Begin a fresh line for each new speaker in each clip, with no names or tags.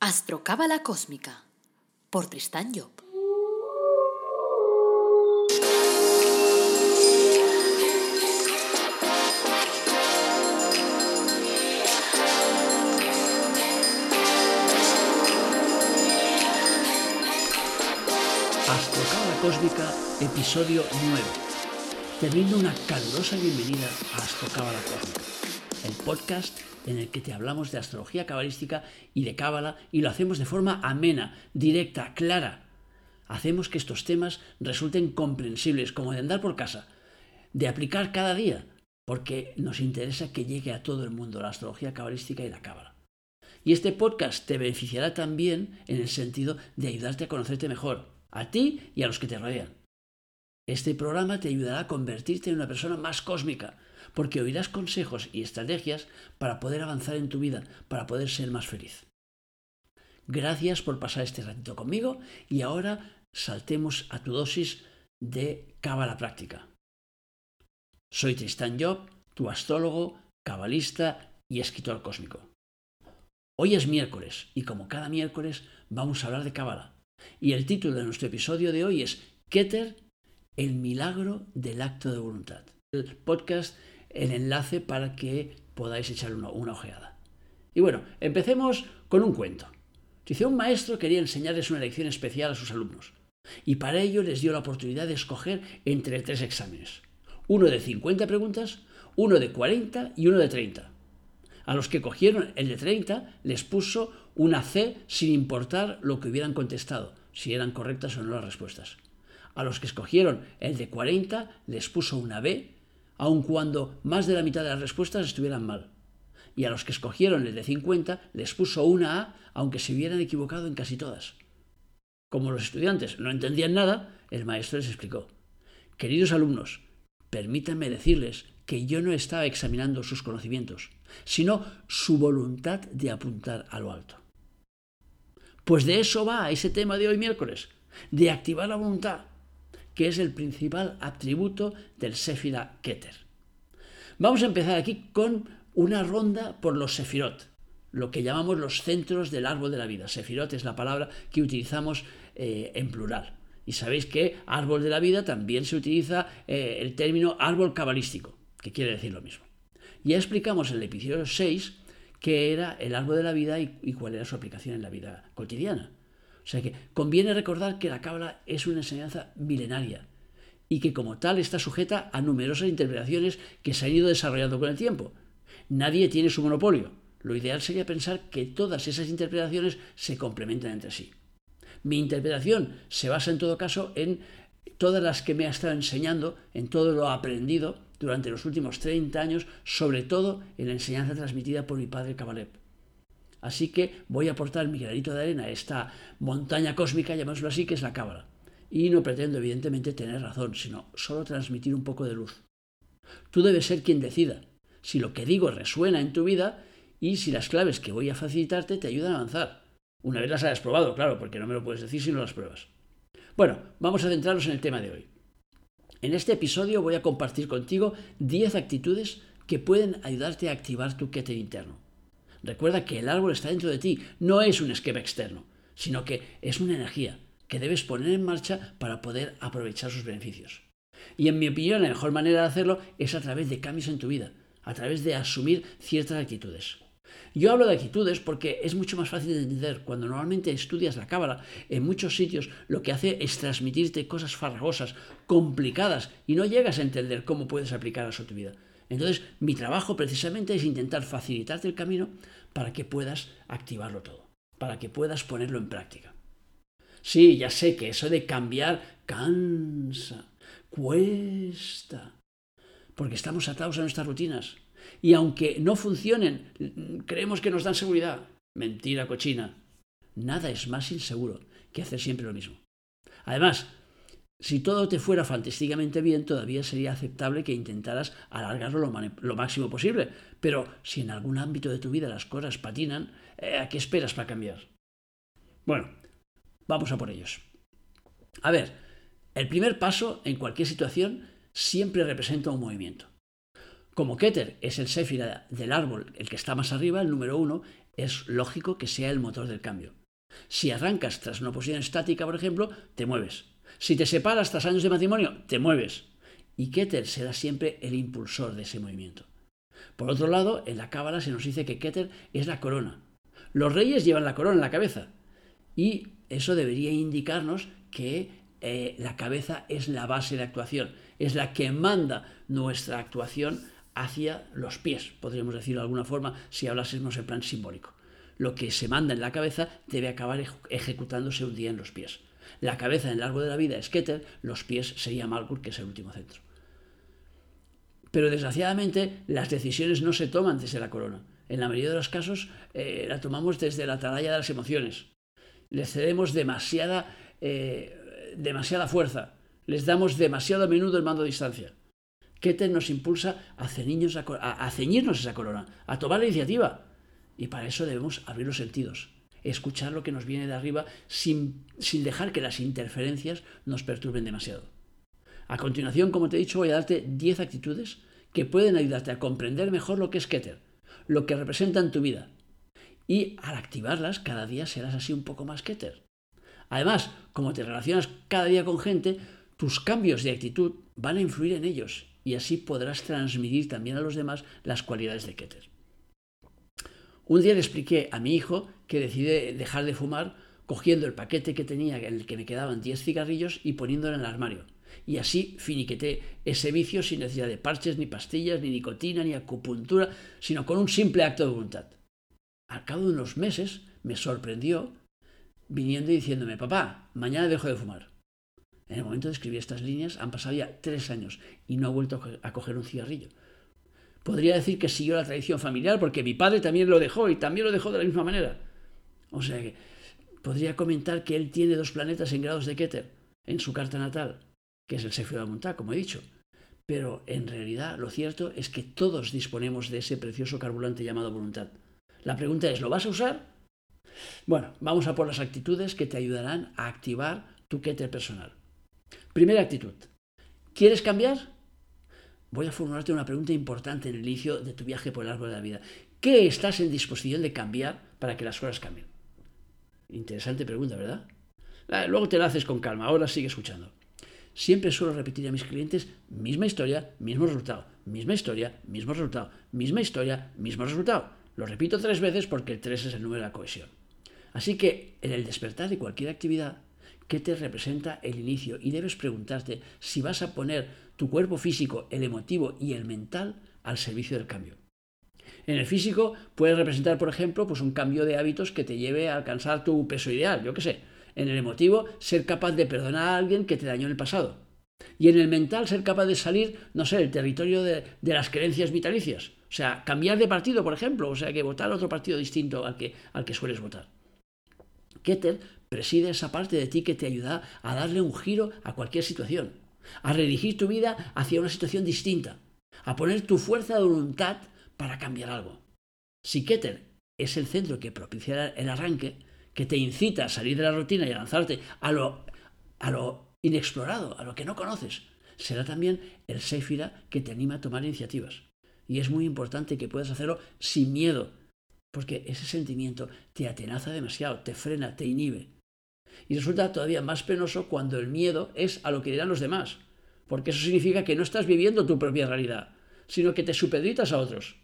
Astrocábala Cósmica por Tristán Job.
Astrocábala Cósmica, episodio 9. Te brindo una calurosa bienvenida a Astrocábala Cósmica, el podcast en el que te hablamos de astrología cabalística y de cábala y lo hacemos de forma amena, directa, clara. Hacemos que estos temas resulten comprensibles, como de andar por casa, de aplicar cada día, porque nos interesa que llegue a todo el mundo la astrología cabalística y la cábala. Y este podcast te beneficiará también en el sentido de ayudarte a conocerte mejor, a ti y a los que te rodean. Este programa te ayudará a convertirte en una persona más cósmica, porque oirás consejos y estrategias para poder avanzar en tu vida, para poder ser más feliz. Gracias por pasar este ratito conmigo y ahora saltemos a tu dosis de cábala práctica. Soy Tristan Job, tu astrólogo, cabalista y escritor cósmico. Hoy es miércoles y como cada miércoles vamos a hablar de cábala. Y el título de nuestro episodio de hoy es Keter, el milagro del acto de voluntad. El podcast el enlace para que podáis echar una, ojeada. Y bueno, empecemos con un cuento. Dice, un maestro quería enseñarles una lección especial a sus alumnos, y para ello les dio la oportunidad de escoger entre tres exámenes. Uno de 50 preguntas, uno de 40 y uno de 30. A los que cogieron el de 30 les puso una C sin importar lo que hubieran contestado, si eran correctas o no las respuestas. A los que escogieron el de 40 les puso una B aun cuando más de la mitad de las respuestas estuvieran mal. Y a los que escogieron el de 50 les puso una A, aunque se hubieran equivocado en casi todas. Como los estudiantes no entendían nada, el maestro les explicó. Queridos alumnos, permítanme decirles que yo no estaba examinando sus conocimientos, sino su voluntad de apuntar a lo alto. Pues de eso va ese tema de hoy miércoles, de activar la voluntad, que es el principal atributo del Sefira Keter. Vamos a empezar aquí con una ronda por los Sefirot, lo que llamamos los centros del árbol de la vida. Sefirot es la palabra que utilizamos eh, en plural. Y sabéis que árbol de la vida también se utiliza eh, el término árbol cabalístico, que quiere decir lo mismo. Ya explicamos en el episodio 6 qué era el árbol de la vida y cuál era su aplicación en la vida cotidiana. O sea que conviene recordar que la cábala es una enseñanza milenaria y que como tal está sujeta a numerosas interpretaciones que se han ido desarrollando con el tiempo. Nadie tiene su monopolio. Lo ideal sería pensar que todas esas interpretaciones se complementan entre sí. Mi interpretación se basa en todo caso en todas las que me ha estado enseñando, en todo lo aprendido durante los últimos 30 años, sobre todo en la enseñanza transmitida por mi padre Kabalev. Así que voy a aportar mi granito de arena a esta montaña cósmica, llamémoslo así, que es la cábala. Y no pretendo, evidentemente, tener razón, sino solo transmitir un poco de luz. Tú debes ser quien decida si lo que digo resuena en tu vida y si las claves que voy a facilitarte te ayudan a avanzar. Una vez las hayas probado, claro, porque no me lo puedes decir si no las pruebas. Bueno, vamos a centrarnos en el tema de hoy. En este episodio voy a compartir contigo 10 actitudes que pueden ayudarte a activar tu keter interno. Recuerda que el árbol está dentro de ti, no es un esquema externo, sino que es una energía que debes poner en marcha para poder aprovechar sus beneficios. Y en mi opinión, la mejor manera de hacerlo es a través de cambios en tu vida, a través de asumir ciertas actitudes. Yo hablo de actitudes porque es mucho más fácil de entender. Cuando normalmente estudias la cábala, en muchos sitios lo que hace es transmitirte cosas farragosas, complicadas, y no llegas a entender cómo puedes aplicar eso a tu vida. Entonces, mi trabajo precisamente es intentar facilitarte el camino para que puedas activarlo todo, para que puedas ponerlo en práctica. Sí, ya sé que eso de cambiar cansa, cuesta, porque estamos atados a nuestras rutinas. Y aunque no funcionen, creemos que nos dan seguridad. Mentira cochina. Nada es más inseguro que hacer siempre lo mismo. Además, si todo te fuera fantásticamente bien, todavía sería aceptable que intentaras alargarlo lo, máximo posible. Pero si en algún ámbito de tu vida las cosas patinan, eh, ¿a qué esperas para cambiar? Bueno, vamos a por ellos. A ver, el primer paso en cualquier situación siempre representa un movimiento. Como Keter es el séfira del árbol, el que está más arriba, el número uno, es lógico que sea el motor del cambio. Si arrancas tras una posición estática, por ejemplo, te mueves. Si te separas tras años de matrimonio, te mueves. Y Keter será siempre el impulsor de ese movimiento. Por otro lado, en la cábala se nos dice que Keter es la corona. Los reyes llevan la corona en la cabeza. Y eso debería indicarnos que eh, la cabeza es la base de actuación, es la que manda nuestra actuación hacia los pies, podríamos decirlo de alguna forma, si hablásemos en plan simbólico. Lo que se manda en la cabeza debe acabar ejecutándose un día en los pies. La cabeza en el largo de la vida es Keter, los pies sería Malkur, que es el último centro. Pero desgraciadamente las decisiones no se toman desde la corona. En la mayoría de los casos eh, la tomamos desde la atalaya de las emociones. Le cedemos demasiada, eh, demasiada fuerza. Les damos demasiado a menudo el mando a distancia. Keter nos impulsa a, a, ceñirnos esa corona, a tomar la iniciativa. Y para eso debemos abrir los sentidos, escuchar lo que nos viene de arriba sin, sin dejar que las interferencias nos perturben demasiado. A continuación, como te he dicho, voy a darte 10 actitudes que pueden ayudarte a comprender mejor lo que es Keter, lo que representa en tu vida. Y al activarlas, cada día serás así un poco más Keter. Además, como te relacionas cada día con gente, tus cambios de actitud van a influir en ellos y así podrás transmitir también a los demás las cualidades de Keter. Un día le expliqué a mi hijo que decide dejar de fumar cogiendo el paquete que tenía, en el que me quedaban 10 cigarrillos, y poniéndolo en el armario. Y así finiqueté ese vicio sin necesidad de parches, ni pastillas, ni nicotina, ni acupuntura, sino con un simple acto de voluntad. Al cabo de unos meses me sorprendió viniendo y diciéndome, papá, mañana dejo de fumar. En el momento de escribir estas líneas han pasado ya tres años y no ha vuelto a coger un cigarrillo. Podría decir que siguió la tradición familiar porque mi padre también lo dejó y también lo dejó de la misma manera. O sea que podría comentar que él tiene dos planetas en grados de Keter en su carta natal, que es el Sefiro de Montá, como he dicho. Pero en realidad lo cierto es que todos disponemos de ese precioso carburante llamado voluntad. La pregunta es, ¿lo vas a usar? Bueno, vamos a por las actitudes que te ayudarán a activar tu Keter personal. Primera actitud. ¿Quieres cambiar? Voy a formularte una pregunta importante en el inicio de tu viaje por el árbol de la vida. ¿Qué estás en disposición de cambiar para que las cosas cambien? Interesante pregunta, ¿verdad? Luego te la haces con calma, ahora sigue escuchando. Siempre suelo repetir a mis clientes misma historia, mismo resultado, misma historia, mismo resultado, misma historia, mismo resultado. Lo repito tres veces porque el tres es el número de la cohesión. Así que en el despertar de cualquier actividad, ¿Qué te representa el inicio y debes preguntarte si vas a poner tu cuerpo físico, el emotivo y el mental al servicio del cambio. En el físico puede representar, por ejemplo, pues un cambio de hábitos que te lleve a alcanzar tu peso ideal, yo qué sé. En el emotivo, ser capaz de perdonar a alguien que te dañó en el pasado. Y en el mental, ser capaz de salir, no sé, del territorio de, de las creencias vitalicias. O sea, cambiar de partido, por ejemplo, o sea, que votar otro partido distinto al que, al que sueles votar. Keter preside esa parte de ti que te ayuda a darle un giro a cualquier situación, a redirigir tu vida hacia una situación distinta, a poner tu fuerza de voluntad para cambiar algo. Si Keter es el centro que propicia el arranque, que te incita a salir de la rutina y a lanzarte a lo, a lo inexplorado, a lo que no conoces, será también el Séfira que te anima a tomar iniciativas. Y es muy importante que puedas hacerlo sin miedo, porque ese sentimiento te atenaza demasiado, te frena, te inhibe. Y resulta todavía más penoso cuando el miedo es a lo que dirán los demás, porque eso significa que no estás viviendo tu propia realidad, sino que te supeditas a otros.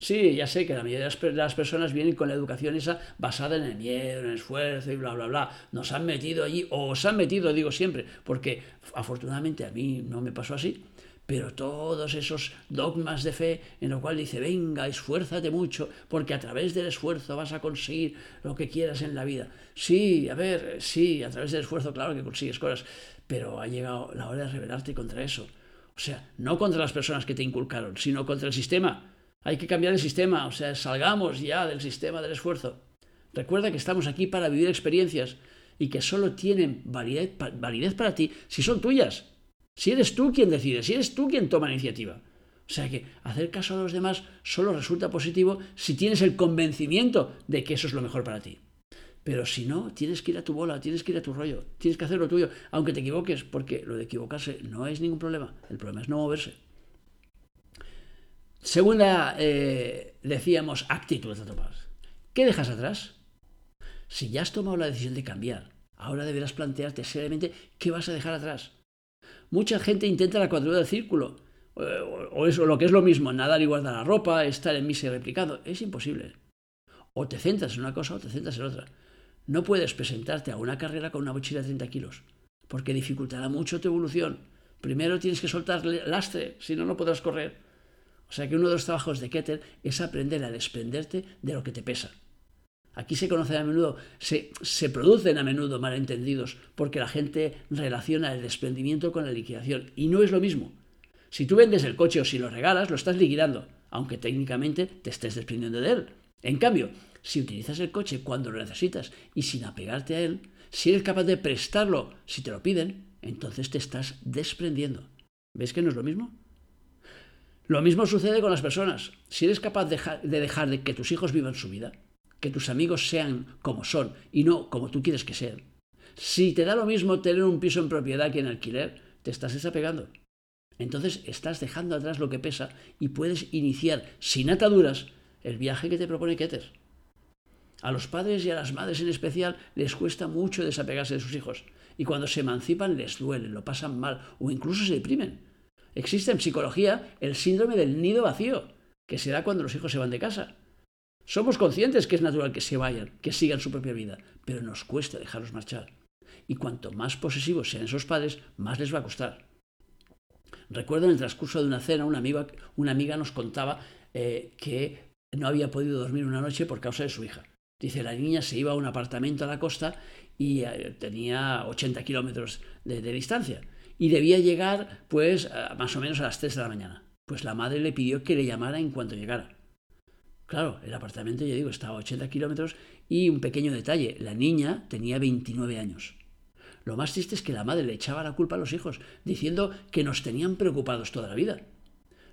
Sí, ya sé que la mayoría de las personas vienen con la educación esa basada en el miedo, en el esfuerzo y bla, bla, bla. Nos han metido allí, o os han metido, digo siempre, porque afortunadamente a mí no me pasó así, pero todos esos dogmas de fe en los cuales dice, venga, esfuérzate mucho, porque a través del esfuerzo vas a conseguir lo que quieras en la vida. Sí, a ver, sí, a través del esfuerzo, claro que consigues cosas, pero ha llegado la hora de rebelarte contra eso. O sea, no contra las personas que te inculcaron, sino contra el sistema. Hay que cambiar el sistema, o sea, salgamos ya del sistema del esfuerzo. Recuerda que estamos aquí para vivir experiencias y que solo tienen validez, para ti si son tuyas. Si eres tú quien decide, si eres tú quien toma la iniciativa. O sea que hacer caso a los demás solo resulta positivo si tienes el convencimiento de que eso es lo mejor para ti. Pero si no, tienes que ir a tu bola, tienes que ir a tu rollo, tienes que hacer lo tuyo, aunque te equivoques, porque lo de equivocarse no es ningún problema, el problema es no moverse. Segunda, eh, decíamos, actitud a tomar. ¿Qué dejas atrás? Si ya has tomado la decisión de cambiar, ahora deberás plantearte seriamente qué vas a dejar atrás. Mucha gente intenta la cuadratura del círculo, o eso, lo que es lo mismo, nadar y guardar la ropa, estar en misa y replicando. Es imposible. O te centras en una cosa o te centras en otra. No puedes presentarte a una carrera con una mochila de 30 kilos, porque dificultará mucho tu evolución. Primero tienes que soltar lastre, si no, no podrás correr. O sea que uno de los trabajos de Keter es aprender a desprenderte de lo que te pesa. Aquí se conocen a menudo, se, se, producen a menudo malentendidos, porque la gente relaciona el desprendimiento con la liquidación, y no es lo mismo. Si tú vendes el coche o si lo regalas, lo estás liquidando, aunque técnicamente te estés desprendiendo de él. En cambio, si utilizas el coche cuando lo necesitas y sin apegarte a él, si eres capaz de prestarlo si te lo piden, entonces te estás desprendiendo. ¿Ves que no es lo mismo? Lo mismo sucede con las personas. Si eres capaz de dejar de que tus hijos vivan su vida, que tus amigos sean como son y no como tú quieres que sean, si te da lo mismo tener un piso en propiedad que en alquiler, te estás desapegando. Entonces estás dejando atrás lo que pesa y puedes iniciar sin ataduras el viaje que te propone Keter. A los padres y a las madres en especial les cuesta mucho desapegarse de sus hijos y cuando se emancipan les duele, lo pasan mal o incluso se deprimen. Existe en psicología el síndrome del nido vacío, que se da cuando los hijos se van de casa. Somos conscientes que es natural que se vayan, que sigan su propia vida, pero nos cuesta dejarlos marchar. Y cuanto más posesivos sean esos padres, más les va a costar. Recuerdo en el transcurso de una cena, una amiga, nos contaba eh, que no había podido dormir una noche por causa de su hija. Dice, la niña se iba a un apartamento a la costa y eh, tenía 80 kilómetros de, distancia. Y debía llegar, pues, más o menos a las 3 de la mañana. Pues la madre le pidió que le llamara en cuanto llegara. Claro, el apartamento, ya digo, estaba a 80 kilómetros y un pequeño detalle, la niña tenía 29 años. Lo más triste es que la madre le echaba la culpa a los hijos, diciendo que nos tenían preocupados toda la vida.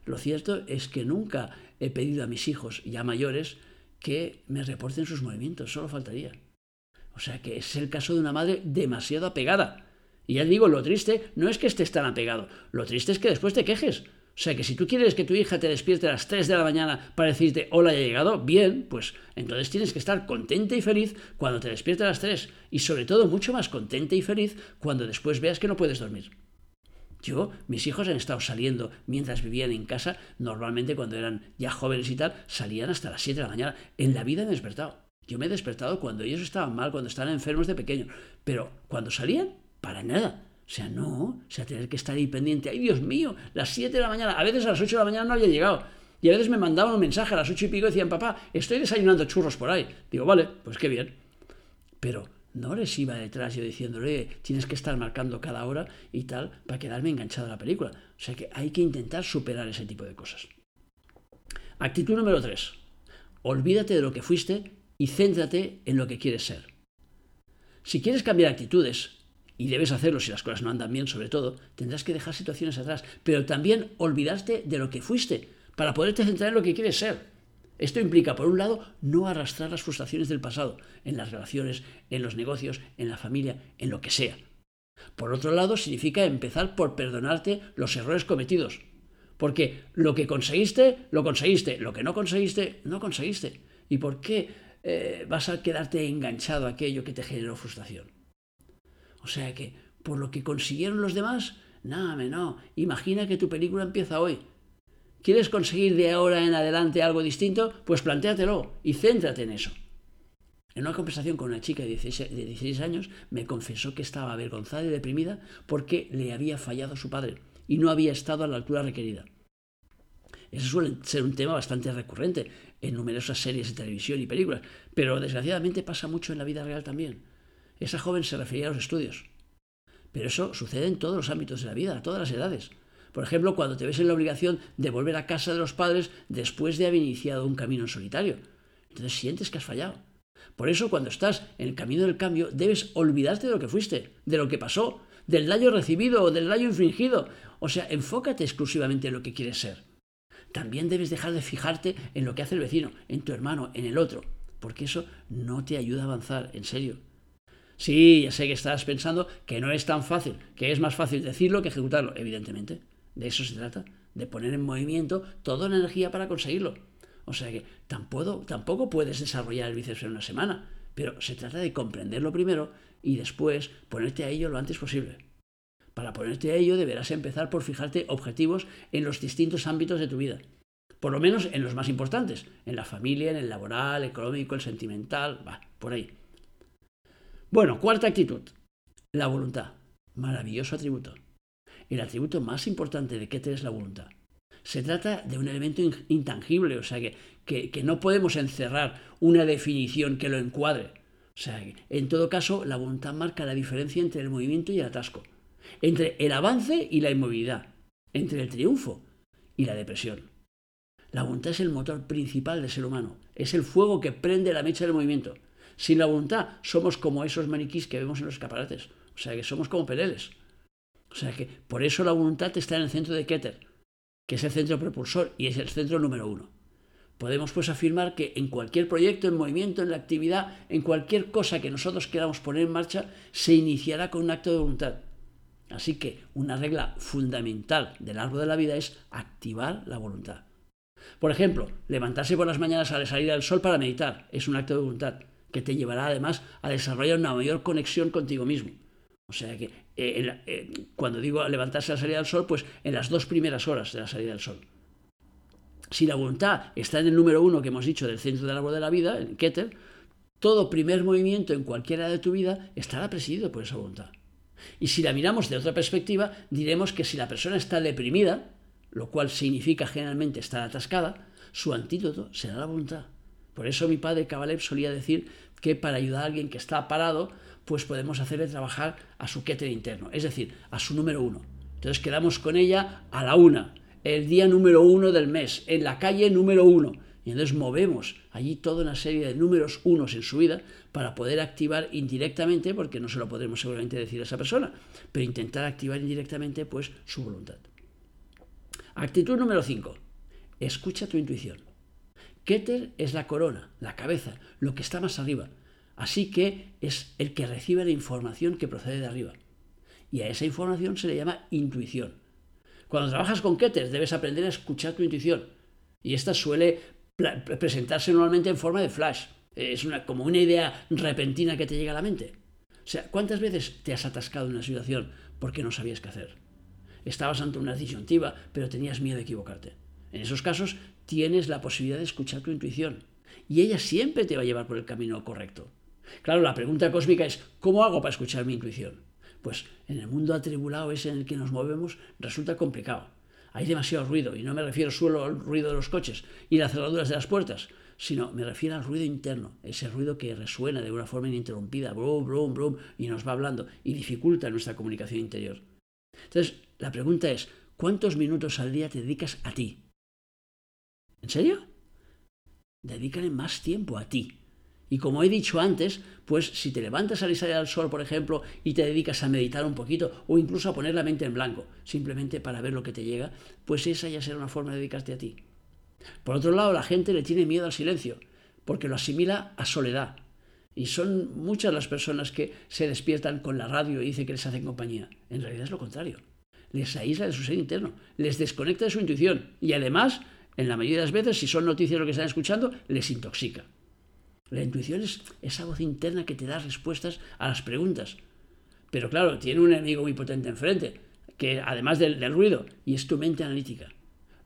Lo cierto es que nunca he pedido a mis hijos ya mayores que me reporten sus movimientos, solo faltaría. O sea que es el caso de una madre demasiado apegada. Y ya digo, lo triste no es que estés tan apegado, lo triste es que después te quejes. O sea que si tú quieres que tu hija te despierte a las 3 de la mañana para decirte hola, ya he llegado, bien, pues entonces tienes que estar contenta y feliz cuando te despierte a las 3 y sobre todo mucho más contenta y feliz cuando después veas que no puedes dormir. Yo, mis hijos han estado saliendo mientras vivían en casa, normalmente cuando eran ya jóvenes y tal, salían hasta las 7 de la mañana. En la vida me he despertado. Yo me he despertado cuando ellos estaban mal, cuando estaban enfermos de pequeño. Pero cuando salían, para nada. O sea, no, o sea, tener que estar ahí pendiente. ¡Ay, Dios mío! Las 7 de la mañana, a veces a las 8 de la mañana no había llegado. Y a veces me mandaban un mensaje a las 8 y pico y decían, papá, estoy desayunando churros por ahí. Digo, vale, pues qué bien. Pero no les iba detrás yo diciéndole, tienes que estar marcando cada hora y tal, para quedarme enganchado a la película. O sea que hay que intentar superar ese tipo de cosas. Actitud número 3. Olvídate de lo que fuiste y céntrate en lo que quieres ser. Si quieres cambiar actitudes, y debes hacerlo si las cosas no andan bien sobre todo, tendrás que dejar situaciones atrás, pero también olvidarte de lo que fuiste para poderte centrar en lo que quieres ser. Esto implica, por un lado, no arrastrar las frustraciones del pasado, en las relaciones, en los negocios, en la familia, en lo que sea. Por otro lado, significa empezar por perdonarte los errores cometidos. Porque lo que conseguiste, lo conseguiste. Lo que no conseguiste, no conseguiste. ¿Y por qué eh, vas a quedarte enganchado a aquello que te generó frustración? O sea que, por lo que consiguieron los demás, nada, no. Imagina que tu película empieza hoy. ¿Quieres conseguir de ahora en adelante algo distinto? Pues plantéatelo y céntrate en eso. En una conversación con una chica de 16, años me confesó que estaba avergonzada y deprimida porque le había fallado su padre y no había estado a la altura requerida. Eso suele ser un tema bastante recurrente en numerosas series de televisión y películas, pero desgraciadamente pasa mucho en la vida real también. Esa joven se refería a los estudios. Pero eso sucede en todos los ámbitos de la vida, a todas las edades. Por ejemplo, cuando te ves en la obligación de volver a casa de los padres después de haber iniciado un camino en solitario. Entonces sientes que has fallado. Por eso, cuando estás en el camino del cambio, debes olvidarte de lo que fuiste, de lo que pasó, del daño recibido o del daño infringido. O sea, enfócate exclusivamente en lo que quieres ser. También debes dejar de fijarte en lo que hace el vecino, en tu hermano, en el otro, porque eso no te ayuda a avanzar, en serio. Sí, ya sé que estás pensando que no es tan fácil, que es más fácil decirlo que ejecutarlo, evidentemente. De eso se trata, de poner en movimiento toda la energía para conseguirlo. O sea que tampoco, tampoco puedes desarrollar el bíceps en una semana, pero se trata de comprenderlo primero y después ponerte a ello lo antes posible. Para ponerte a ello deberás empezar por fijarte objetivos en los distintos ámbitos de tu vida. Por lo menos en los más importantes, en la familia, en el laboral, económico, el sentimental, va, por ahí. Bueno, cuarta actitud, la voluntad. Maravilloso atributo. El atributo más importante de Keter es la voluntad. Se trata de un elemento intangible, o sea que, que, no podemos encerrar una definición que lo encuadre. O sea, que, en todo caso, la voluntad marca la diferencia entre el movimiento y el atasco, entre el avance y la inmovilidad, entre el triunfo y la depresión. La voluntad es el motor principal del ser humano, es el fuego que prende la mecha del movimiento. Sin la voluntad somos como esos maniquís que vemos en los escaparates, o sea que somos como peleles. O sea que por eso la voluntad está en el centro de Keter, que es el centro propulsor y es el centro número uno. Podemos pues afirmar que en cualquier proyecto, en movimiento, en la actividad, en cualquier cosa que nosotros queramos poner en marcha, se iniciará con un acto de voluntad. Así que una regla fundamental del árbol de la vida es activar la voluntad. Por ejemplo, levantarse por las mañanas a la salida del sol para meditar es un acto de voluntad que te llevará además a desarrollar una mayor conexión contigo mismo. O sea que eh, eh, cuando digo levantarse a la salida del sol, pues en las dos primeras horas de la salida del sol. Si la voluntad está en el número uno que hemos dicho del centro del árbol de la vida, en Keter, todo primer movimiento en cualquiera de tu vida estará presidido por esa voluntad. Y si la miramos de otra perspectiva, diremos que si la persona está deprimida, lo cual significa generalmente estar atascada, su antídoto será la voluntad. Por eso mi padre Kabalev solía decir que para ayudar a alguien que está parado, pues podemos hacerle trabajar a su keter interno, es decir, a su número uno. Entonces quedamos con ella a la una, el día número uno del mes, en la calle número uno. Y entonces movemos allí toda una serie de números unos en su vida para poder activar indirectamente, porque no se lo podremos seguramente decir a esa persona, pero intentar activar indirectamente pues su voluntad. Actitud número 5. Escucha tu intuición. Keter es la corona, la cabeza, lo que está más arriba. Así que es el que recibe la información que procede de arriba. Y a esa información se le llama intuición. Cuando trabajas con Keter debes aprender a escuchar tu intuición. Y esta suele presentarse normalmente en forma de flash. Es como una idea repentina que te llega a la mente. O sea, ¿cuántas veces te has atascado en una situación porque no sabías qué hacer? Estabas ante una disyuntiva, pero tenías miedo de equivocarte. En esos casos tienes la posibilidad de escuchar tu intuición. Y ella siempre te va a llevar por el camino correcto. Claro, la pregunta cósmica es, ¿cómo hago para escuchar mi intuición? Pues en el mundo atribulado ese en el que nos movemos resulta complicado. Hay demasiado ruido, y no me refiero solo al ruido de los coches y las cerraduras de las puertas, sino me refiero al ruido interno, ese ruido que resuena de una forma ininterrumpida, brum, brum, brum, y nos va hablando y dificulta nuestra comunicación interior. Entonces, la pregunta es, ¿cuántos minutos al día te dedicas a ti? ¿En serio? Dedícale más tiempo a ti. Y como he dicho antes, pues si te levantas al salir al sol, por ejemplo, y te dedicas a meditar un poquito o incluso a poner la mente en blanco, simplemente para ver lo que te llega, pues esa ya será una forma de dedicarte a ti. Por otro lado, la gente le tiene miedo al silencio, porque lo asimila a soledad. Y son muchas las personas que se despiertan con la radio y dicen que les hacen compañía. En realidad es lo contrario. Les aísla de su ser interno, les desconecta de su intuición y además, en la mayoría de las veces, si son noticias lo que están escuchando, les intoxica. La intuición es esa voz interna que te da respuestas a las preguntas. Pero claro, tiene un enemigo muy potente enfrente, que además del, ruido, y es tu mente analítica.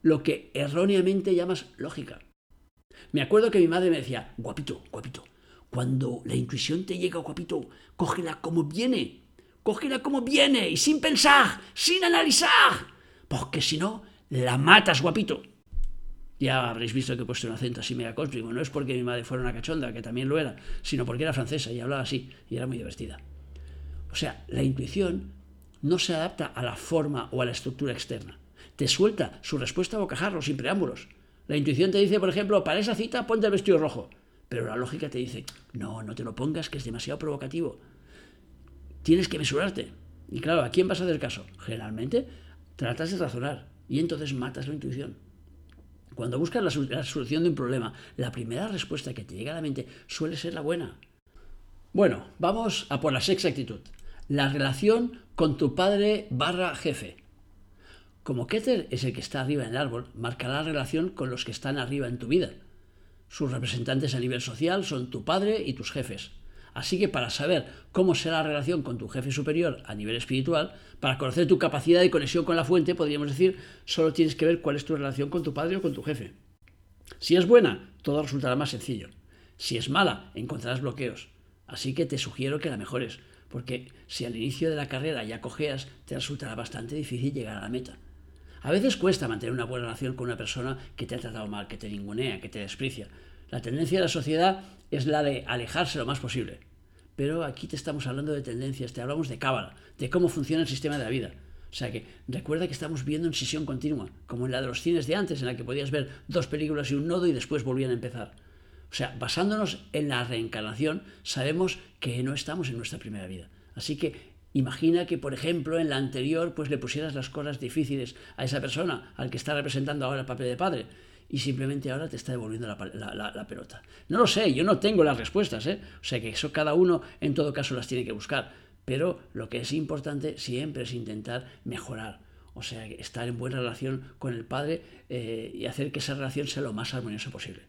Lo que erróneamente llamas lógica. Me acuerdo que mi madre me decía, guapito, guapito, cuando la intuición te llega, guapito, cógela como viene. Cógela como viene y sin pensar, sin analizar. Porque si no, la matas, guapito. Ya habréis visto que he puesto un acento así mega cósmico. No es porque mi madre fuera una cachonda, que también lo era, sino porque era francesa y hablaba así y era muy divertida. O sea, la intuición no se adapta a la forma o a la estructura externa. Te suelta su respuesta a bocajarro, sin preámbulos. La intuición te dice, por ejemplo, para esa cita ponte el vestido rojo. Pero la lógica te dice, no, no te lo pongas, que es demasiado provocativo. Tienes que mesurarte. Y claro, ¿a quién vas a hacer caso? Generalmente tratas de razonar y entonces matas la intuición. Cuando buscas la, solución de un problema, la primera respuesta que te llega a la mente suele ser la buena. Bueno, vamos a por la sexta actitud. La relación con tu padre barra jefe. Como Keter es el que está arriba en el árbol, marcará la relación con los que están arriba en tu vida. Sus representantes a nivel social son tu padre y tus jefes. Así que para saber cómo será la relación con tu jefe superior a nivel espiritual, para conocer tu capacidad de conexión con la fuente, podríamos decir, solo tienes que ver cuál es tu relación con tu padre o con tu jefe. Si es buena, todo resultará más sencillo. Si es mala, encontrarás bloqueos. Así que te sugiero que la mejores, porque si al inicio de la carrera ya cojeas, te resultará bastante difícil llegar a la meta. A veces cuesta mantener una buena relación con una persona que te ha tratado mal, que te ningunea, que te desprecia. La tendencia de la sociedad es la de alejarse lo más posible. Pero aquí te estamos hablando de tendencias, te hablamos de cábala, de cómo funciona el sistema de la vida. O sea que recuerda que estamos viendo en sesión continua, como en la de los cines de antes, en la que podías ver dos películas y un nodo y después volvían a empezar. O sea, basándonos en la reencarnación, sabemos que no estamos en nuestra primera vida. Así que imagina que, por ejemplo, en la anterior, pues le pusieras las cosas difíciles a esa persona, al que está representando ahora el papel de padre, y simplemente ahora te está devolviendo la, pelota. No lo sé, yo no tengo las respuestas, ¿eh? O sea que eso cada uno en todo caso las tiene que buscar. Pero lo que es importante siempre es intentar mejorar. O sea, estar en buena relación con el padre eh, y hacer que esa relación sea lo más armoniosa posible.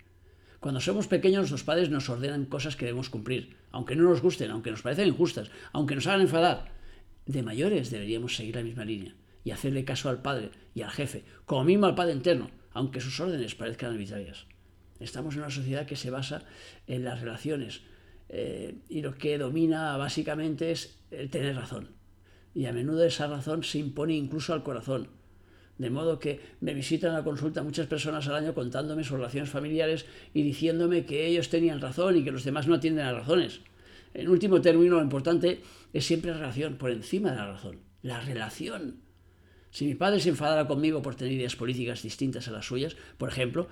Cuando somos pequeños, los padres nos ordenan cosas que debemos cumplir, aunque no nos gusten, aunque nos parecen injustas, aunque nos hagan enfadar. De mayores deberíamos seguir la misma línea y hacerle caso al padre y al jefe, como mismo al padre interno, aunque sus órdenes parezcan arbitrarias. Estamos en una sociedad que se basa en las relaciones eh, y lo que domina básicamente es el tener razón. Y a menudo esa razón se impone incluso al corazón. De modo que me visitan a consulta muchas personas al año contándome sus relaciones familiares y diciéndome que ellos tenían razón y que los demás no atienden a razones. En último término, lo importante es siempre la relación, por encima de la razón. La relación. Si mi padre se enfadara conmigo por tener ideas políticas distintas a las suyas, por ejemplo,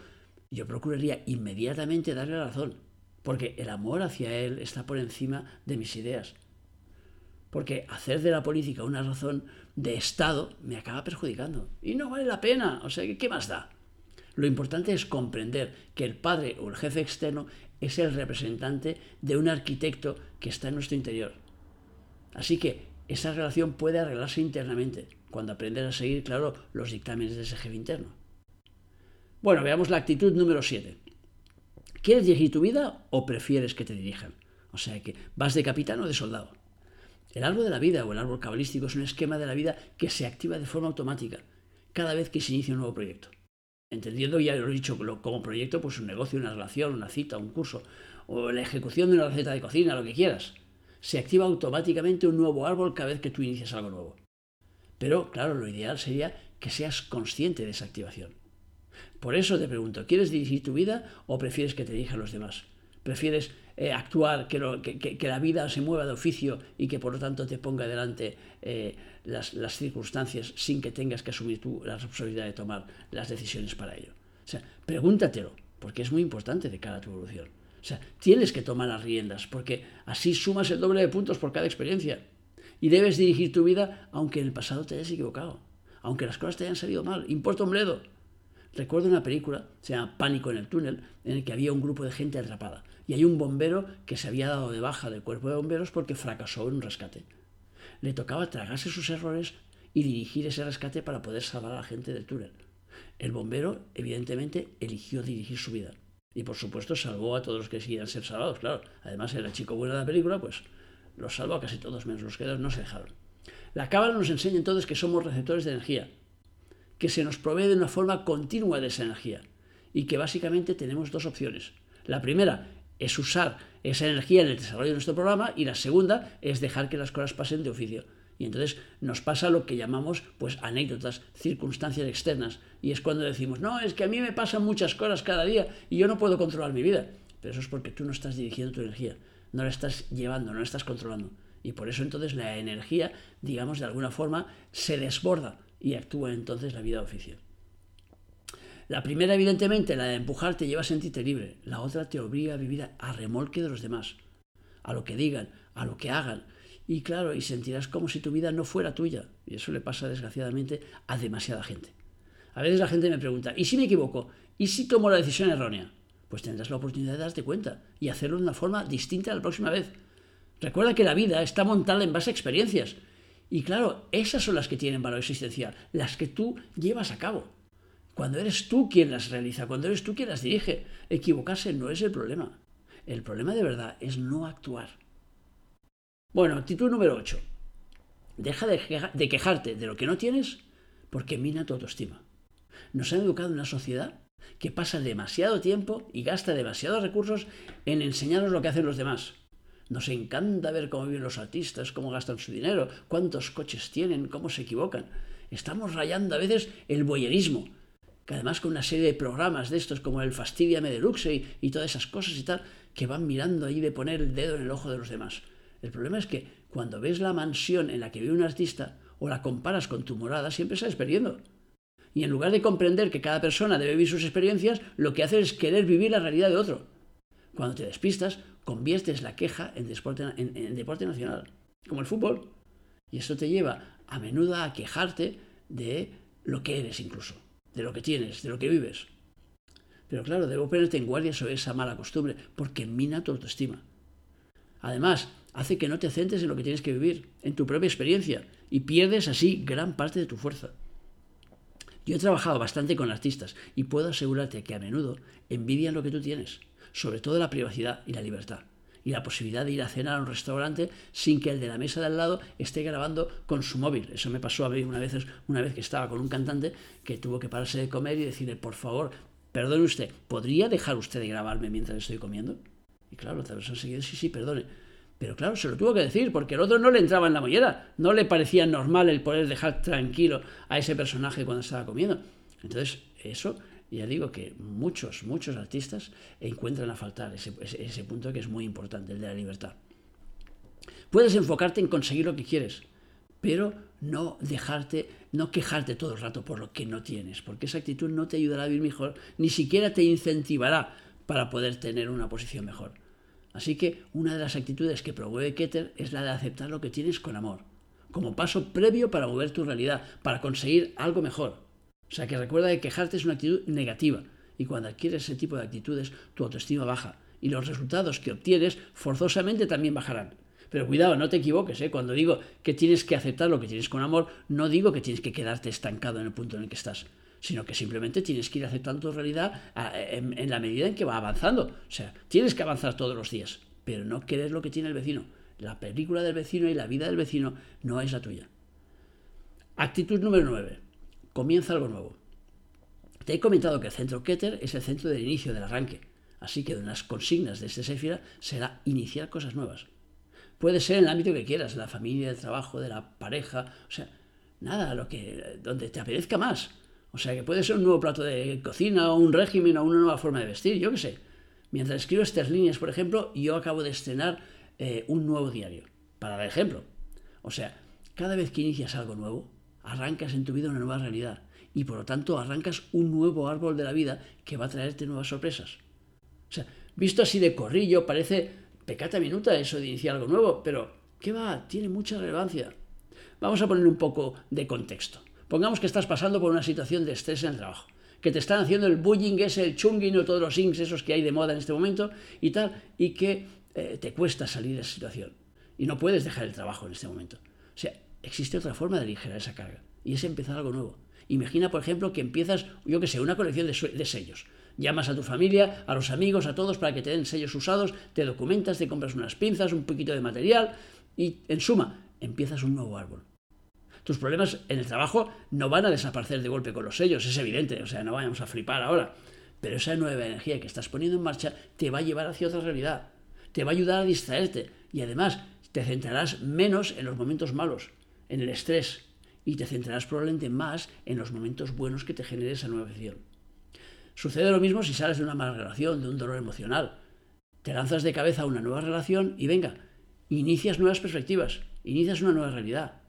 yo procuraría inmediatamente darle la razón, porque el amor hacia él está por encima de mis ideas. Porque hacer de la política una razón de Estado me acaba perjudicando. Y no vale la pena. O sea, ¿qué más da? Lo importante es comprender que el padre o el jefe externo es el representante de un arquitecto que está en nuestro interior. Así que esa relación puede arreglarse internamente, cuando aprendes a seguir, claro, los dictámenes de ese jefe interno. Bueno, veamos la actitud número 7. ¿Quieres dirigir tu vida o prefieres que te dirijan? O sea que vas de capitán o de soldado. El árbol de la vida o el árbol cabalístico es un esquema de la vida que se activa de forma automática cada vez que se inicia un nuevo proyecto. Entendiendo, ya lo he dicho, como proyecto, pues un negocio, una relación, una cita, un curso, o la ejecución de una receta de cocina, lo que quieras. Se activa automáticamente un nuevo árbol cada vez que tú inicias algo nuevo. Pero, claro, lo ideal sería que seas consciente de esa activación. Por eso te pregunto, ¿quieres dirigir tu vida o prefieres que te dirijan los demás? ¿Prefieres eh, actuar, que, la vida se mueva de oficio y que por lo tanto te ponga delante eh, las, circunstancias sin que tengas que asumir tú la responsabilidad de tomar las decisiones para ello? O sea, pregúntatelo, porque es muy importante de cara a tu evolución. O sea, tienes que tomar las riendas, porque así sumas el doble de puntos por cada experiencia. Y debes dirigir tu vida aunque en el pasado te hayas equivocado, aunque las cosas te hayan salido mal. Importa un bledo. Recuerdo una película, se llama Pánico en el túnel, en el que había un grupo de gente atrapada y hay un bombero que se había dado de baja del cuerpo de bomberos porque fracasó en un rescate. Le tocaba tragarse sus errores y dirigir ese rescate para poder salvar a la gente del túnel. El bombero, evidentemente, eligió dirigir su vida. Y por supuesto salvó a todos los que querían ser salvados, claro. Además era el chico bueno de la película, pues los salvó a casi todos, menos los que no se dejaron. La cábala nos enseña entonces que somos receptores de energía, que se nos provee de una forma continua de esa energía y que básicamente tenemos dos opciones. La primera es usar esa energía en el desarrollo de nuestro programa y la segunda es dejar que las cosas pasen de oficio. Y entonces nos pasa lo que llamamos pues anécdotas, circunstancias externas. Y es cuando decimos, no, es que a mí me pasan muchas cosas cada día y yo no puedo controlar mi vida. Pero eso es porque tú no estás dirigiendo tu energía, no la estás llevando, no la estás controlando. Y por eso entonces la energía, digamos, de alguna forma se desborda y actúa entonces la vida oficial. La primera, evidentemente, la de empujar, te lleva a sentirte libre. La otra te obliga a vivir a remolque de los demás, a lo que digan, a lo que hagan. Y claro, y sentirás como si tu vida no fuera tuya. Y eso le pasa, desgraciadamente, a demasiada gente. A veces la gente me pregunta, ¿y si me equivoco? ¿Y si tomo la decisión errónea? Pues tendrás la oportunidad de darte cuenta y hacerlo de una forma distinta la próxima vez. Recuerda que la vida está montada en base a experiencias y claro, esas son las que tienen valor existencial, las que tú llevas a cabo. Cuando eres tú quien las realiza, cuando eres tú quien las dirige, equivocarse no es el problema. El problema de verdad es no actuar. Bueno, actitud número 8. Deja de, quejarte de lo que no tienes porque mina tu autoestima. Nos han educado en una sociedad que pasa demasiado tiempo y gasta demasiados recursos en enseñarnos lo que hacen los demás. Nos encanta ver cómo viven los artistas, cómo gastan su dinero, cuántos coches tienen, cómo se equivocan. Estamos rayando a veces el boyerismo, que además con una serie de programas de estos como el Fastidiame Deluxe y, y todas esas cosas y tal, que van mirando ahí de poner el dedo en el ojo de los demás. El problema es que cuando ves la mansión en la que vive un artista o la comparas con tu morada, siempre sales perdiendo. Y en lugar de comprender que cada persona debe vivir sus experiencias, lo que haces es querer vivir la realidad de otro. Cuando te despistas, conviertes la queja en deporte, en, deporte nacional, como el fútbol. Y eso te lleva a menudo a quejarte de lo que eres incluso, de lo que tienes, de lo que vives. Pero claro, debo ponerte en guardia sobre esa mala costumbre, porque mina tu autoestima. Además, hace que no te centres en lo que tienes que vivir, en tu propia experiencia, y pierdes así gran parte de tu fuerza. Yo he trabajado bastante con artistas y puedo asegurarte que a menudo envidian lo que tú tienes sobre todo la privacidad y la libertad. Y la posibilidad de ir a cenar a un restaurante sin que el de la mesa de al lado esté grabando con su móvil. Eso me pasó a mí una vez, una vez que estaba con un cantante que tuvo que pararse de comer y decirle, por favor, perdone usted, ¿podría dejar usted de grabarme mientras estoy comiendo? Y claro, la persona seguía, sí, sí, perdone. Pero claro, se lo tuvo que decir, porque el otro no le entraba en la mollera. No le parecía normal el poder dejar tranquilo a ese personaje cuando estaba comiendo. Entonces, eso ya digo que muchos, muchos artistas encuentran a faltar ese, ese, punto que es muy importante, el de la libertad. Puedes enfocarte en conseguir lo que quieres, pero no dejarte, no quejarte todo el rato por lo que no tienes, porque esa actitud no te ayudará a vivir mejor, ni siquiera te incentivará para poder tener una posición mejor. Así que una de las actitudes que promueve Keter es la de aceptar lo que tienes con amor, como paso previo para mover tu realidad, para conseguir algo mejor. O sea que recuerda que quejarte es una actitud negativa y cuando adquieres ese tipo de actitudes tu autoestima baja y los resultados que obtienes forzosamente también bajarán. Pero cuidado, no te equivoques, ¿eh? cuando digo que tienes que aceptar lo que tienes con amor, no digo que tienes que quedarte estancado en el punto en el que estás, sino que simplemente tienes que ir aceptando tu realidad en, la medida en que va avanzando. O sea, tienes que avanzar todos los días, pero no querer lo que tiene el vecino. La película del vecino y la vida del vecino no es la tuya. Actitud número 9 comienza algo nuevo. Te he comentado que el centro Keter es el centro del inicio del arranque, así que una de las consignas de este Sefira será iniciar cosas nuevas. Puede ser en el ámbito que quieras, la familia, del trabajo, de la pareja, o sea, nada, lo que, donde te apetezca más. O sea, que puede ser un nuevo plato de cocina o un régimen o una nueva forma de vestir, yo qué sé. Mientras escribo estas líneas, por ejemplo, yo acabo de estrenar eh, un nuevo diario, para dar ejemplo. O sea, cada vez que inicias algo nuevo, arrancas en tu vida una nueva realidad y por lo tanto arrancas un nuevo árbol de la vida que va a traerte nuevas sorpresas. O sea, visto así de corrillo, parece pecata minuta eso de iniciar algo nuevo, pero ¿qué va? Tiene mucha relevancia. Vamos a poner un poco de contexto. Pongamos que estás pasando por una situación de estrés en el trabajo, que te están haciendo el bullying ese, el chunging o todos los inks esos que hay de moda en este momento y tal, y que eh, te cuesta salir de esa situación. Y no puedes dejar el trabajo en este momento. O sea, existe otra forma de aligerar esa carga y es empezar algo nuevo. Imagina, por ejemplo, que empiezas, yo que sé, una colección de, sellos. Llamas a tu familia, a los amigos, a todos para que te den sellos usados, te documentas, te compras unas pinzas, un poquito de material y, en suma, empiezas un nuevo árbol. Tus problemas en el trabajo no van a desaparecer de golpe con los sellos, es evidente, o sea, no vayamos a flipar ahora. Pero esa nueva energía que estás poniendo en marcha te va a llevar hacia otra realidad, te va a ayudar a distraerte y además te centrarás menos en los momentos malos, en el estrés y te centrarás probablemente más en los momentos buenos que te genere esa nueva visión. Sucede lo mismo si sales de una mala relación, de un dolor emocional. Te lanzas de cabeza a una nueva relación y venga, inicias nuevas perspectivas, inicias una nueva realidad.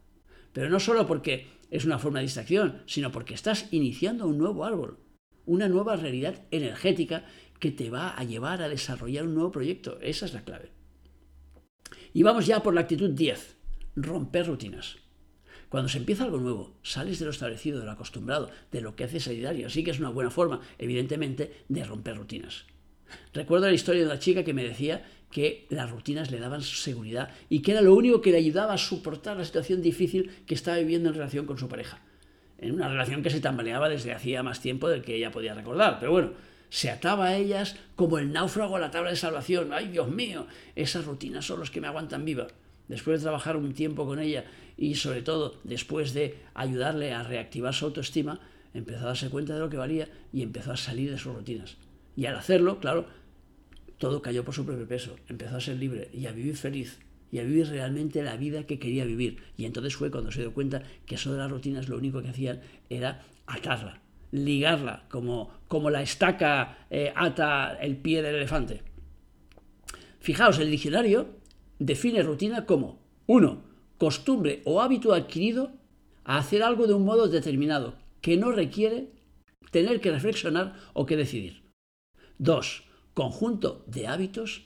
Pero no solo porque es una forma de distracción, sino porque estás iniciando un nuevo árbol, una nueva realidad energética que te va a llevar a desarrollar un nuevo proyecto. Esa es la clave. Y vamos ya por la actitud 10, romper rutinas. Cuando se empieza algo nuevo, sales de lo establecido, de lo acostumbrado, de lo que haces a diario. Así que es una buena forma, evidentemente, de romper rutinas. Recuerdo la historia de una chica que me decía que las rutinas le daban seguridad y que era lo único que le ayudaba a soportar la situación difícil que estaba viviendo en relación con su pareja. en una relación que se tambaleaba desde hacía más tiempo del que ella podía recordar. Pero bueno, se ataba a ellas como el náufrago a la tabla de salvación. ¡Ay, Dios mío! Esas rutinas son los que me aguantan viva. Después de trabajar un tiempo con ella y sobre todo después de ayudarle a reactivar su autoestima, empezó a darse cuenta de lo que valía y empezó a salir de sus rutinas. Y al hacerlo, claro, todo cayó por su propio peso. Empezó a ser libre y a vivir feliz y a vivir realmente la vida que quería vivir. Y entonces fue cuando se dio cuenta que eso de las rutinas lo único que hacían era atarla, ligarla, como, como la estaca eh, ata el pie del elefante. Fijaos, el diccionario define rutina como, uno, costumbre o hábito adquirido a hacer algo de un modo determinado, que no requiere tener que reflexionar o que decidir. Dos, conjunto de hábitos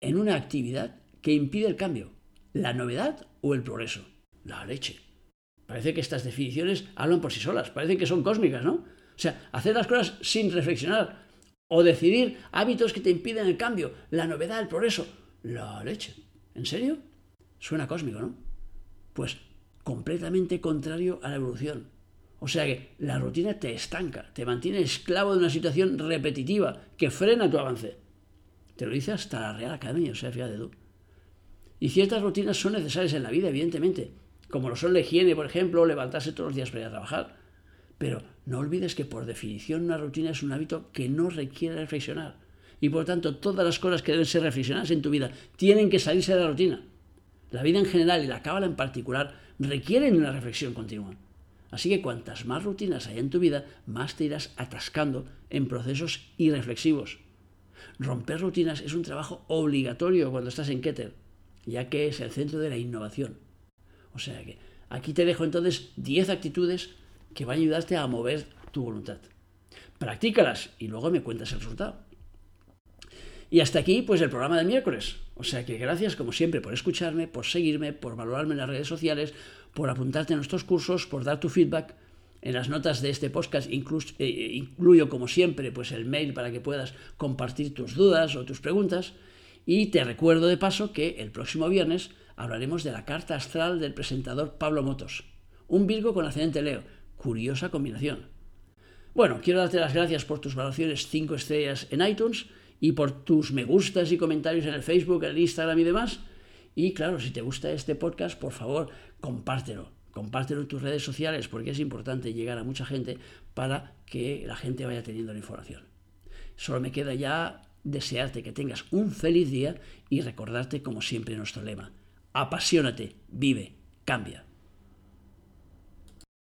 en una actividad que impide el cambio? ¿La novedad o el progreso? La leche. Parece que estas definiciones hablan por sí solas, parece que son cósmicas, ¿no? O sea, hacer las cosas sin reflexionar o decidir hábitos que te impiden el cambio, la novedad, el progreso. La leche. ¿En serio? Suena cósmico, ¿no? Pues completamente contrario a la evolución. O sea que la rutina te estanca, te mantiene esclavo de una situación repetitiva que frena tu avance. Te lo dice hasta la Real Academia, o sea, fíjate tú. Y ciertas rutinas son necesarias en la vida, evidentemente, como lo son la higiene, por ejemplo, o levantarse todos los días para ir a trabajar. Pero no olvides que por definición una rutina es un hábito que no requiere reflexionar. Y por tanto, todas las cosas que deben ser reflexionadas en tu vida tienen que salirse de la rutina. La vida en general y la cábala en particular requieren una reflexión continua. Así que cuantas más rutinas hay en tu vida, más te irás atascando en procesos irreflexivos. Romper rutinas es un trabajo obligatorio cuando estás en Keter ya que es el centro de la innovación. O sea que aquí te dejo entonces 10 actitudes que van a ayudarte a mover tu voluntad. Practícalas y luego me cuentas el resultado. Y hasta aquí, pues el programa de miércoles. O sea que gracias, como siempre, por escucharme, por seguirme, por valorarme en las redes sociales, por apuntarte a nuestros cursos, por dar tu feedback. En las notas de este podcast eh, incluyo, como siempre, pues el mail para que puedas compartir tus dudas o tus preguntas. Y te recuerdo de paso que el próximo viernes hablaremos de la carta astral del presentador Pablo Motos, un Virgo con ascendente Leo. Curiosa combinación. Bueno, quiero darte las gracias por tus valoraciones 5 estrellas en iTunes y por tus me gustas y comentarios en el Facebook, el Instagram y demás. Y claro, si te gusta este podcast, por favor, compártelo. Compártelo en tus redes sociales porque es importante llegar a mucha gente para que la gente vaya teniendo la información. Solo me queda ya desearte que tengas un feliz día y recordarte como siempre nuestro lema. Apasionate, vive, cambia.